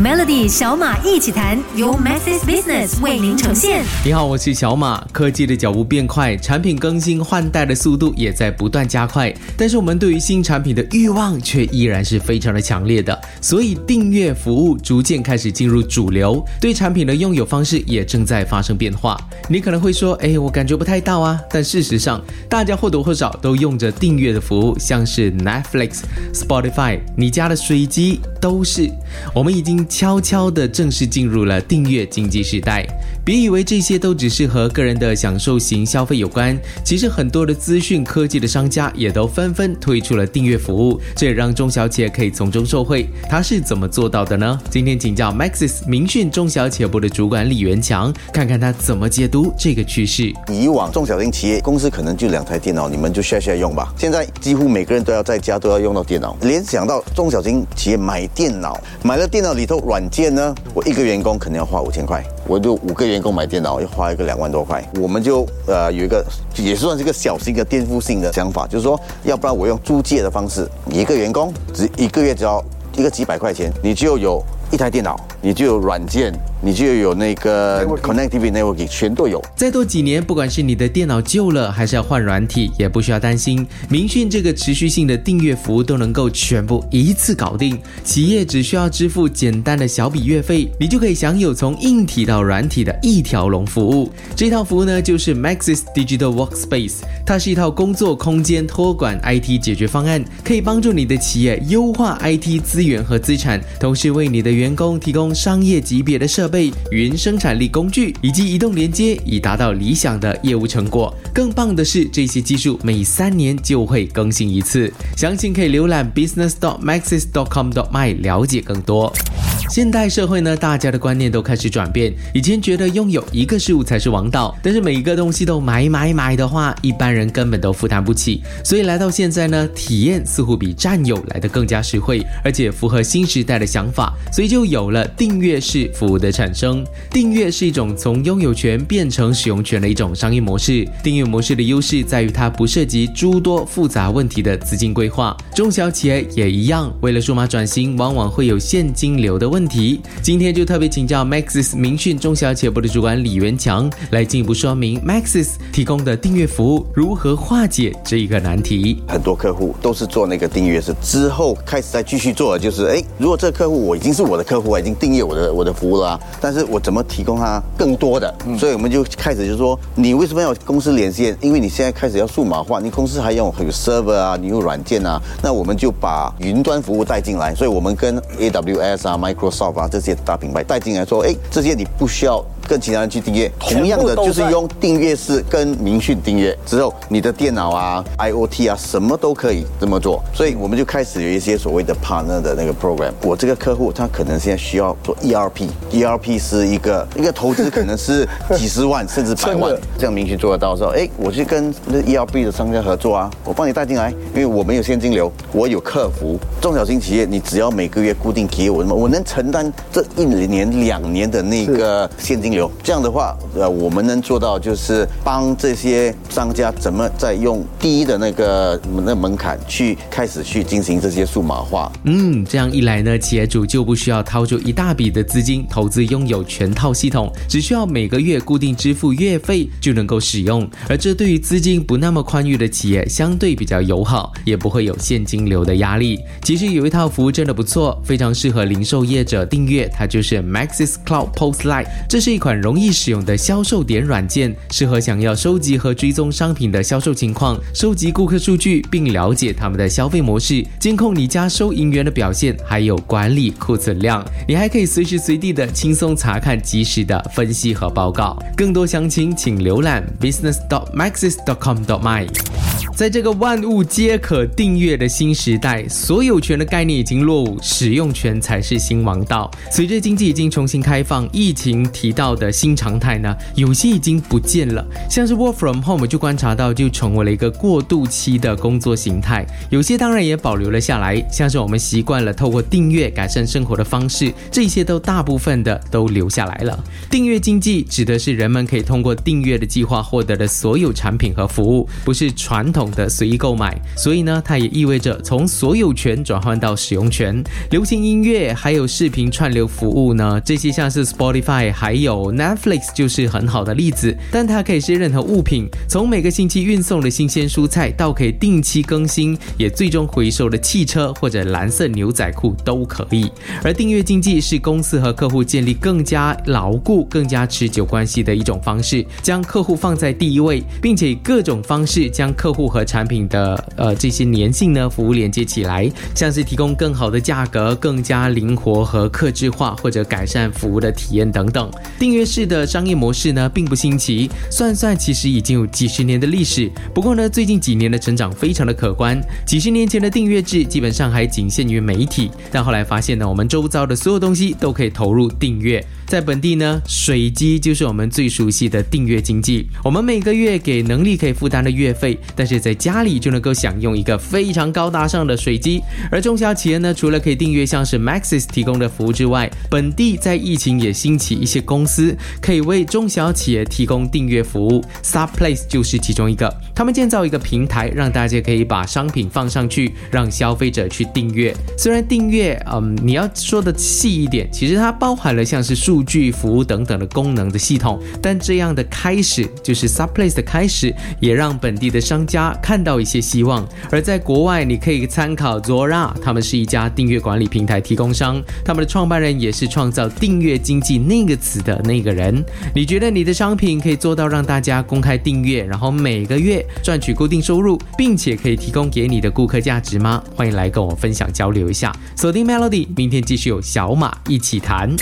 Melody 小马一起谈，由 Masses Business 为您呈现。你好，我是小马。科技的脚步变快，产品更新换代的速度也在不断加快，但是我们对于新产品的欲望却依然是非常的强烈的。所以订阅服务逐渐开始进入主流，对产品的拥有方式也正在发生变化。你可能会说，哎，我感觉不太到啊。但事实上，大家或多或少都用着订阅的服务，像是 Netflix、Spotify，你家的水机都是。我们已经。悄悄地正式进入了订阅经济时代。别以为这些都只是和个人的享受型消费有关，其实很多的资讯科技的商家也都纷纷推出了订阅服务，这也让中小企业可以从中受惠。他是怎么做到的呢？今天请教 Maxis 明讯中小企业部的主管李元强，看看他怎么解读这个趋势。以往中小型企业公司可能就两台电脑，你们就 share share 用吧。现在几乎每个人都要在家都要用到电脑。联想到中小型企业买电脑，买了电脑里头软件呢，我一个员工可能要花五千块。我就五个员工买电脑要花一个两万多块，我们就呃有一个也算是一个小型的颠覆性的想法，就是说，要不然我用租借的方式，一个员工只一个月只要一个几百块钱，你就有一台电脑。你就有软件，你就有那个 connectivity networking，全都有。再多几年，不管是你的电脑旧了，还是要换软体，也不需要担心。明讯这个持续性的订阅服务都能够全部一次搞定，企业只需要支付简单的小笔月费，你就可以享有从硬体到软体的一条龙服务。这套服务呢，就是 Maxis Digital Workspace，它是一套工作空间托管 IT 解决方案，可以帮助你的企业优化 IT 资源和资产，同时为你的员工提供。商业级别的设备、云生产力工具以及移动连接，以达到理想的业务成果。更棒的是，这些技术每三年就会更新一次。详情可以浏览 business dot maxis dot com dot my 了解更多。现代社会呢，大家的观念都开始转变。以前觉得拥有一个事物才是王道，但是每一个东西都买买买的话，一般人根本都负担不起。所以来到现在呢，体验似乎比占有来的更加实惠，而且符合新时代的想法，所以就有了订阅式服务的产生。订阅是一种从拥有权变成使用权的一种商业模式。订阅模式的优势在于它不涉及诸多复杂问题的资金规划。中小企业也一样，为了数码转型，往往会有现金流的问。问题，今天就特别请教 Maxis 明讯中小企业部的主管李元强，来进一步说明 Maxis 提供的订阅服务如何化解这一个难题。很多客户都是做那个订阅是，之后开始再继续做，就是哎，如果这个客户我已经是我的客户，已经订阅我的我的服务了，但是我怎么提供他更多的？所以我们就开始就说，你为什么要公司连线？因为你现在开始要数码化，你公司还用有 server 啊，你有软件啊，那我们就把云端服务带进来。所以我们跟 AWS 啊，Micro Crosoft 这些大品牌带进来，说，哎，这些你不需要。跟其他人去订阅，同样的就是用订阅式跟明讯订阅之后，你的电脑啊、IOT 啊，什么都可以这么做。所以我们就开始有一些所谓的 partner 的那个 program。我这个客户他可能现在需要做 ERP，ERP 是一个一个投资可能是 几十万甚至百万，这样明讯做得到。说，哎，我去跟那 ERP 的商家合作啊，我帮你带进来，因为我没有现金流，我有客服。中小型企业，你只要每个月固定给我什么，我能承担这一年两年的那个现金流。这样的话，呃，我们能做到就是帮这些商家怎么在用低的那个那门槛去开始去进行这些数码化。嗯，这样一来呢，企业主就不需要掏出一大笔的资金投资拥有全套系统，只需要每个月固定支付月费就能够使用。而这对于资金不那么宽裕的企业相对比较友好，也不会有现金流的压力。其实有一套服务真的不错，非常适合零售业者订阅，它就是 Maxis Cloud Post Lite。这是一款。款容易使用的销售点软件，适合想要收集和追踪商品的销售情况，收集顾客数据，并了解他们的消费模式，监控你家收银员的表现，还有管理库存量。你还可以随时随地的轻松查看及时的分析和报告。更多详情，请浏览 business dot maxis dot com dot my。在这个万物皆可订阅的新时代，所有权的概念已经落伍，使用权才是新王道。随着经济已经重新开放，疫情提到的新常态呢，有些已经不见了。像是 work from home 就观察到，就成为了一个过渡期的工作形态。有些当然也保留了下来，像是我们习惯了透过订阅改善生活的方式，这些都大部分的都留下来了。订阅经济指的是人们可以通过订阅的计划获得的所有产品和服务，不是传统。的随意购买，所以呢，它也意味着从所有权转换到使用权。流行音乐还有视频串流服务呢，这些像是 Spotify 还有 Netflix 就是很好的例子。但它可以是任何物品，从每个星期运送的新鲜蔬菜到可以定期更新，也最终回收的汽车或者蓝色牛仔裤都可以。而订阅经济是公司和客户建立更加牢固、更加持久关系的一种方式，将客户放在第一位，并且以各种方式将客户和和产品的呃这些粘性呢服务连接起来，像是提供更好的价格、更加灵活和克制化，或者改善服务的体验等等。订阅式的商业模式呢并不新奇，算算其实已经有几十年的历史。不过呢，最近几年的成长非常的可观。几十年前的订阅制基本上还仅限于媒体，但后来发现呢，我们周遭的所有东西都可以投入订阅。在本地呢，水机就是我们最熟悉的订阅经济。我们每个月给能力可以负担的月费，但是在家里就能够享用一个非常高大上的水机。而中小企业呢，除了可以订阅像是 Maxis 提供的服务之外，本地在疫情也兴起一些公司可以为中小企业提供订阅服务，Subplace 就是其中一个。他们建造一个平台，让大家可以把商品放上去，让消费者去订阅。虽然订阅，嗯，你要说的细一点，其实它包含了像是数。据服务等等的功能的系统，但这样的开始就是 Subplace 的开始，也让本地的商家看到一些希望。而在国外，你可以参考 Zora，他们是一家订阅管理平台提供商，他们的创办人也是创造“订阅经济”那个词的那个人。你觉得你的商品可以做到让大家公开订阅，然后每个月赚取固定收入，并且可以提供给你的顾客价值吗？欢迎来跟我分享交流一下。锁定 Melody，明天继续有小马一起谈。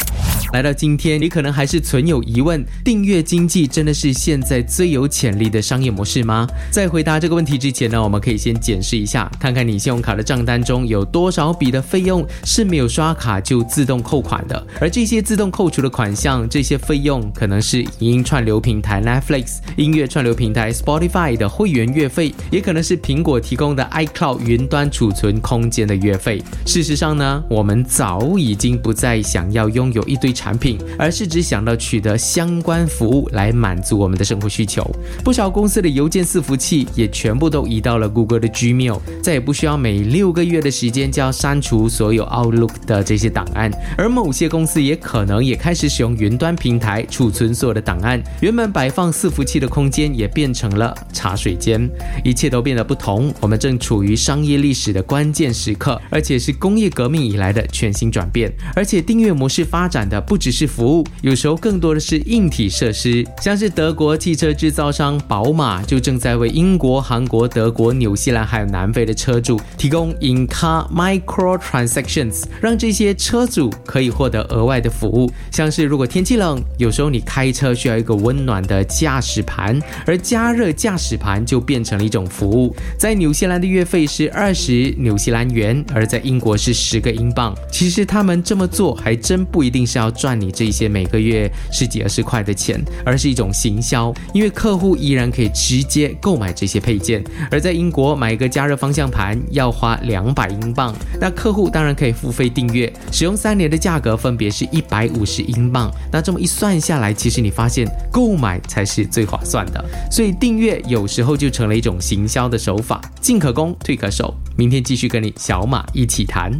来到今天，你可能还是存有疑问：订阅经济真的是现在最有潜力的商业模式吗？在回答这个问题之前呢，我们可以先检视一下，看看你信用卡的账单中有多少笔的费用是没有刷卡就自动扣款的。而这些自动扣除的款项，这些费用可能是影音串流平台 Netflix、音乐串流平台 Spotify 的会员月费，也可能是苹果提供的 iCloud 云端储存空间的月费。事实上呢，我们早已经不再想要拥有一堆。产品，而是只想到取得相关服务来满足我们的生活需求。不少公司的邮件伺服器也全部都移到了谷歌的 Gmail，再也不需要每六个月的时间就要删除所有 Outlook 的这些档案。而某些公司也可能也开始使用云端平台储存所有的档案，原本摆放伺服器的空间也变成了茶水间。一切都变得不同，我们正处于商业历史的关键时刻，而且是工业革命以来的全新转变。而且订阅模式发展的。不只是服务，有时候更多的是硬体设施，像是德国汽车制造商宝马就正在为英国、韩国、德国、纽西兰还有南非的车主提供 in-car micro transactions，让这些车主可以获得额外的服务，像是如果天气冷，有时候你开车需要一个温暖的驾驶盘，而加热驾驶盘盘就变成了一种服务。在纽西兰的月费是二十纽西兰元，而在英国是十个英镑。其实他们这么做还真不一定是要。赚你这些每个月十几二十块的钱，而是一种行销，因为客户依然可以直接购买这些配件。而在英国买一个加热方向盘要花两百英镑，那客户当然可以付费订阅，使用三年的价格分别是一百五十英镑。那这么一算下来，其实你发现购买才是最划算的。所以订阅有时候就成了一种行销的手法，进可攻，退可守。明天继续跟你小马一起谈。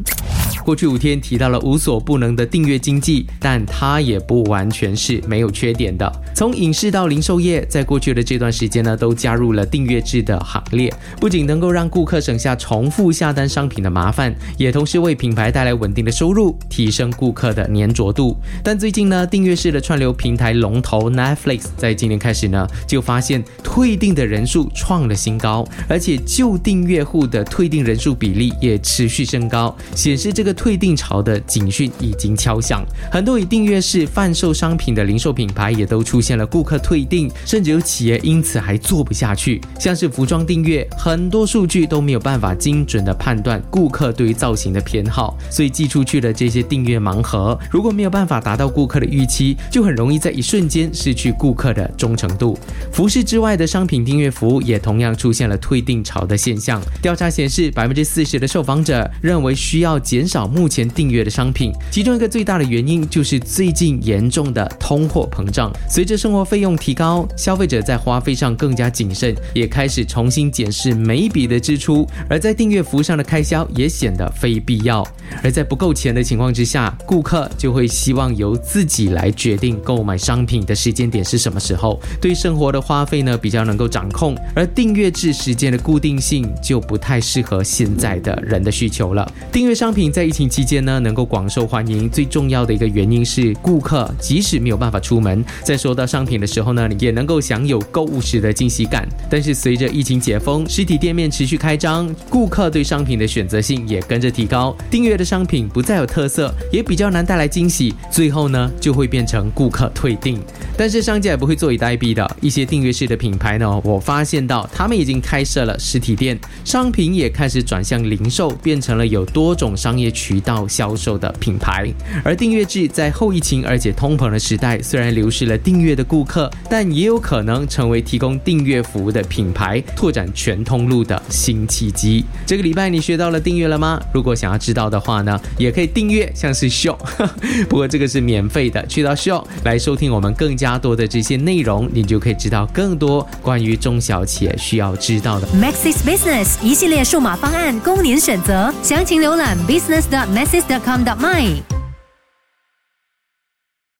过去五天提到了无所不能的订阅经济，但它也不完全是没有缺点的。从影视到零售业，在过去的这段时间呢，都加入了订阅制的行列，不仅能够让顾客省下重复下单商品的麻烦，也同时为品牌带来稳定的收入，提升顾客的粘着度。但最近呢，订阅式的串流平台龙头 Netflix 在今年开始呢，就发现退订的人数创了新高，而且旧订阅户的退订人数比例也持续升高，显示这个。退订潮的警讯已经敲响，很多以订阅式贩售商品的零售品牌也都出现了顾客退订，甚至有企业因此还做不下去。像是服装订阅，很多数据都没有办法精准的判断顾客对于造型的偏好，所以寄出去的这些订阅盲盒，如果没有办法达到顾客的预期，就很容易在一瞬间失去顾客的忠诚度。服饰之外的商品订阅服务也同样出现了退订潮的现象。调查显示，百分之四十的受访者认为需要减少。目前订阅的商品。其中一个最大的原因就是最近严重的通货膨胀，随着生活费用提高，消费者在花费上更加谨慎，也开始重新检视每一笔的支出，而在订阅服务上的开销也显得非必要。而在不够钱的情况之下，顾客就会希望由自己来决定购买商品的时间点是什么时候，对生活的花费呢比较能够掌控，而订阅制时间的固定性就不太适合现在的人的需求了。订阅商品在疫情期间呢能够广受欢迎，最重要的一个原因是顾客即使没有办法出门，在收到商品的时候呢，也能够享有购物时的惊喜感。但是随着疫情解封，实体店面持续开张，顾客对商品的选择性也跟着提高，订阅的商品不再有特色，也比较难带来惊喜，最后呢就会变成顾客退订。但是商家也不会坐以待毙的，一些订阅式的品牌呢，我发现到他们已经开设了实体店，商品也开始转向零售，变成了有多种商业渠道销售的品牌。而订阅制在后疫情而且通膨的时代，虽然流失了订阅的顾客，但也有可能成为提供订阅服务的品牌拓展全通路的新契机。这个礼拜你学到了订阅了吗？如果想要知道的话呢，也可以订阅，像是 Show，不过这个是免费的，去到 Show 来收听我们更加多的这些内容，你就可以知道更多关于中小企业需要知道的。Maxis Business 一系列数码方案供您选择，详情浏览 Business podcast.message.com.my